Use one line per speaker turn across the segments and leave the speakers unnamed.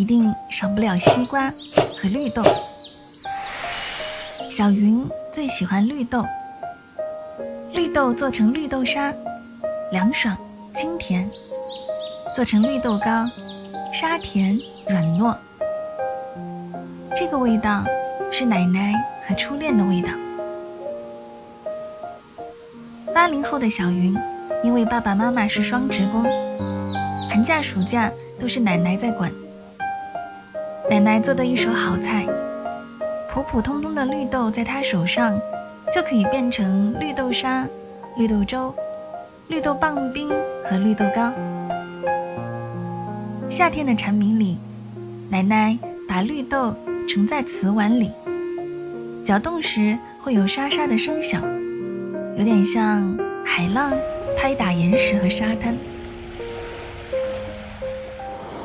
一定少不了西瓜和绿豆。小云最喜欢绿豆，绿豆做成绿豆沙，凉爽清甜；做成绿豆糕，沙甜软糯。这个味道是奶奶和初恋的味道。八零后的小云，因为爸爸妈妈是双职工，寒假暑假。都是奶奶在管。奶奶做的一手好菜，普普通通的绿豆，在她手上就可以变成绿豆沙、绿豆粥、绿豆棒冰和绿豆糕。夏天的蝉鸣里，奶奶把绿豆盛在瓷碗里，搅动时会有沙沙的声响，有点像海浪拍打岩石和沙滩。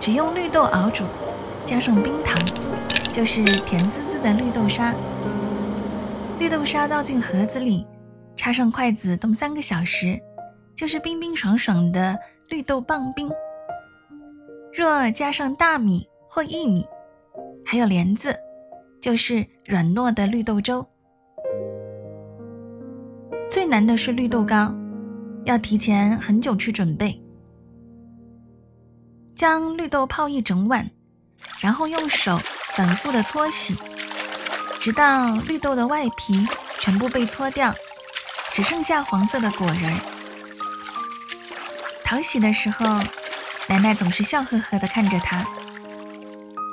只用绿豆熬煮，加上冰糖，就是甜滋滋的绿豆沙。绿豆沙倒进盒子里，插上筷子冻三个小时，就是冰冰爽爽的绿豆棒冰。若加上大米或薏米，还有莲子，就是软糯的绿豆粥。最难的是绿豆糕，要提前很久去准备。将绿豆泡一整晚，然后用手反复的搓洗，直到绿豆的外皮全部被搓掉，只剩下黄色的果仁。淘洗的时候，奶奶总是笑呵呵的看着他。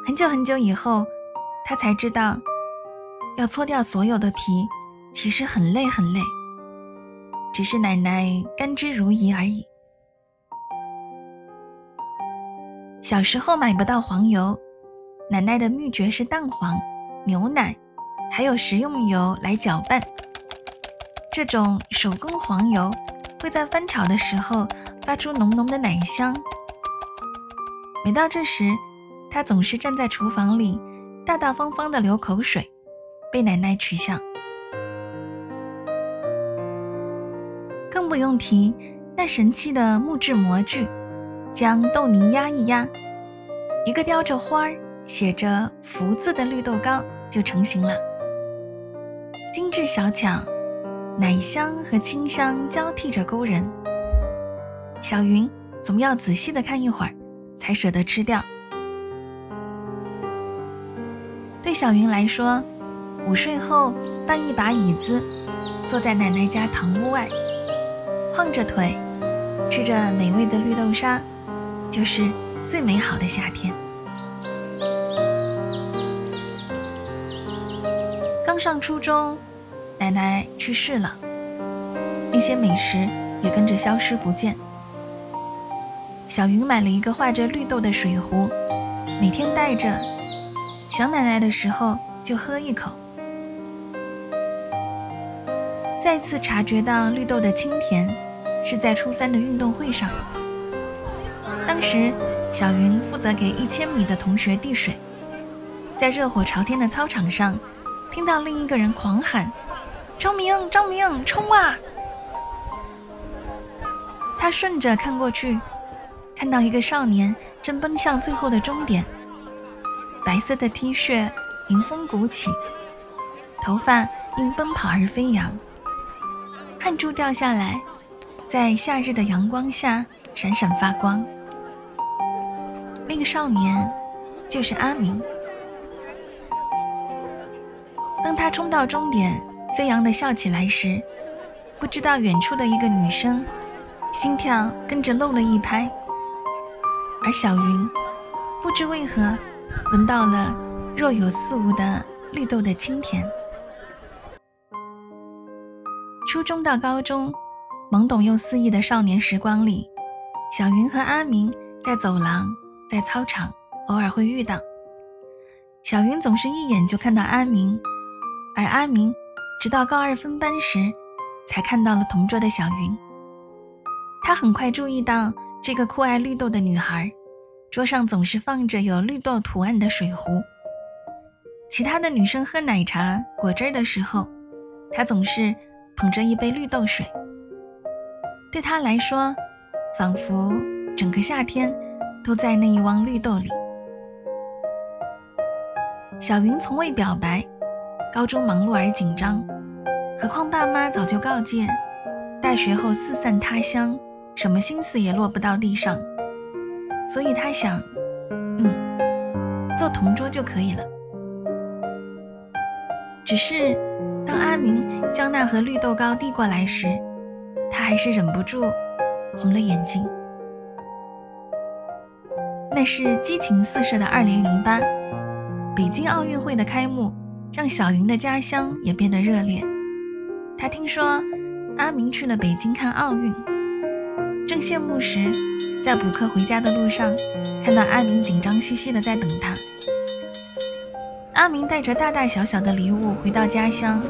很久很久以后，他才知道，要搓掉所有的皮，其实很累很累，只是奶奶甘之如饴而已。小时候买不到黄油，奶奶的秘诀是蛋黄、牛奶，还有食用油来搅拌。这种手工黄油会在翻炒的时候发出浓浓的奶香。每到这时，她总是站在厨房里，大大方方的流口水，被奶奶取笑。更不用提那神奇的木质模具。将豆泥压一压，一个雕着花儿、写着“福”字的绿豆糕就成型了。精致小巧，奶香和清香交替着勾人。小云总要仔细的看一会儿，才舍得吃掉。对小云来说，午睡后搬一把椅子，坐在奶奶家堂屋外，晃着腿，吃着美味的绿豆沙。就是最美好的夏天。刚上初中，奶奶去世了，一些美食也跟着消失不见。小云买了一个画着绿豆的水壶，每天带着，想奶奶的时候就喝一口。再次察觉到绿豆的清甜，是在初三的运动会上。当时，小云负责给一千米的同学递水，在热火朝天的操场上，听到另一个人狂喊：“张明，张明，冲啊！”他顺着看过去，看到一个少年正奔向最后的终点，白色的 T 恤迎风鼓起，头发因奔跑而飞扬，汗珠掉下来，在夏日的阳光下闪闪发光。那个少年就是阿明。当他冲到终点，飞扬的笑起来时，不知道远处的一个女生心跳跟着漏了一拍，而小云不知为何闻到了若有似无的绿豆的清甜。初中到高中，懵懂又肆意的少年时光里，小云和阿明在走廊。在操场偶尔会遇到，小云总是一眼就看到阿明，而阿明直到高二分班时才看到了同桌的小云。他很快注意到这个酷爱绿豆的女孩，桌上总是放着有绿豆图案的水壶。其他的女生喝奶茶、果汁的时候，她总是捧着一杯绿豆水。对她来说，仿佛整个夏天都在那一汪绿豆里。小云从未表白，高中忙碌而紧张，何况爸妈早就告诫，大学后四散他乡，什么心思也落不到地上。所以他想，嗯，做同桌就可以了。只是，当阿明将那盒绿豆糕递过来时，他还是忍不住红了眼睛。那是激情四射的2008。北京奥运会的开幕，让小云的家乡也变得热烈。他听说阿明去了北京看奥运，正羡慕时，在补课回家的路上，看到阿明紧张兮兮的在等他。阿明带着大大小小的礼物回到家乡，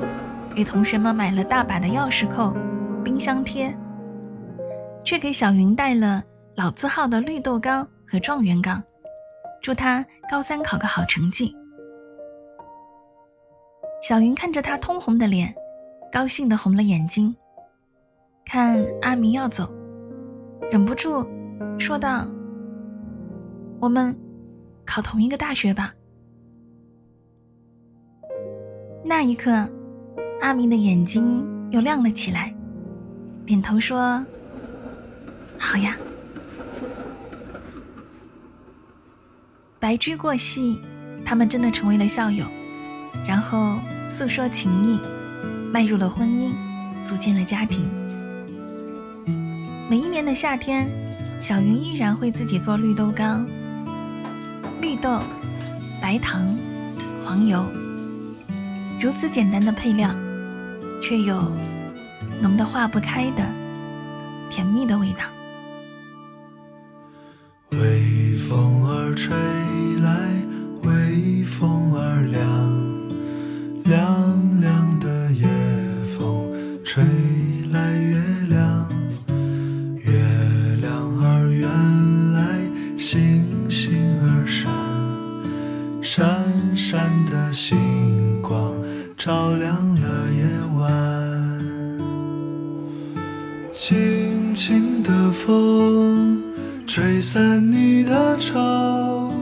给同学们买了大把的钥匙扣、冰箱贴，却给小云带了老字号的绿豆糕和状元糕。祝他高三考个好成绩。小云看着他通红的脸，高兴的红了眼睛。看阿明要走，忍不住说道：“我们考同一个大学吧。”那一刻，阿明的眼睛又亮了起来，点头说：“好呀。”白驹过隙，他们真的成为了校友，然后诉说情谊，迈入了婚姻，组建了家庭。每一年的夏天，小云依然会自己做绿豆糕。绿豆、白糖、黄油，如此简单的配料，却有浓得化不开的甜蜜的味道。
微风儿吹来，微风儿凉。星光照亮了夜晚，轻轻的风吹散你的愁，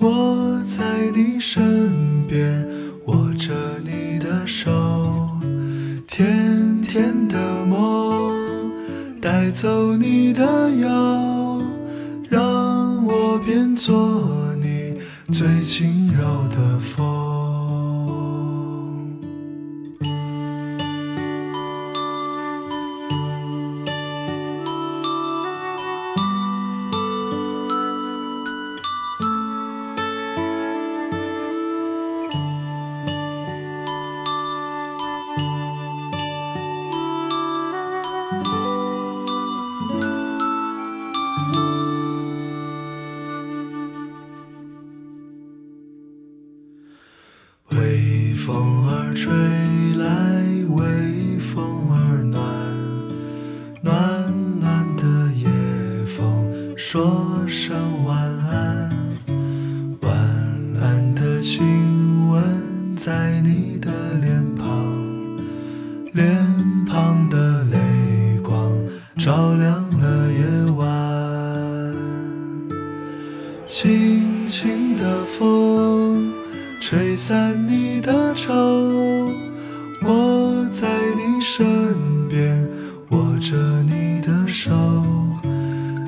我在你身边握着你的手，甜甜的梦带走你的忧，让我变作你最轻柔的风。微风儿吹来，微风儿暖，暖暖的夜风说声晚安，晚安的亲吻在你的脸庞，脸庞的泪光照亮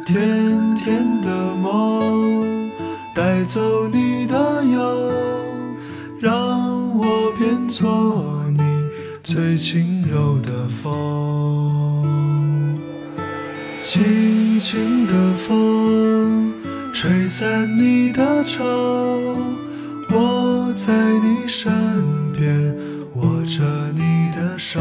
甜甜的梦带走你的忧，让我变作你最轻柔的风，轻轻的风吹散你的愁。我在你身边握着你的手，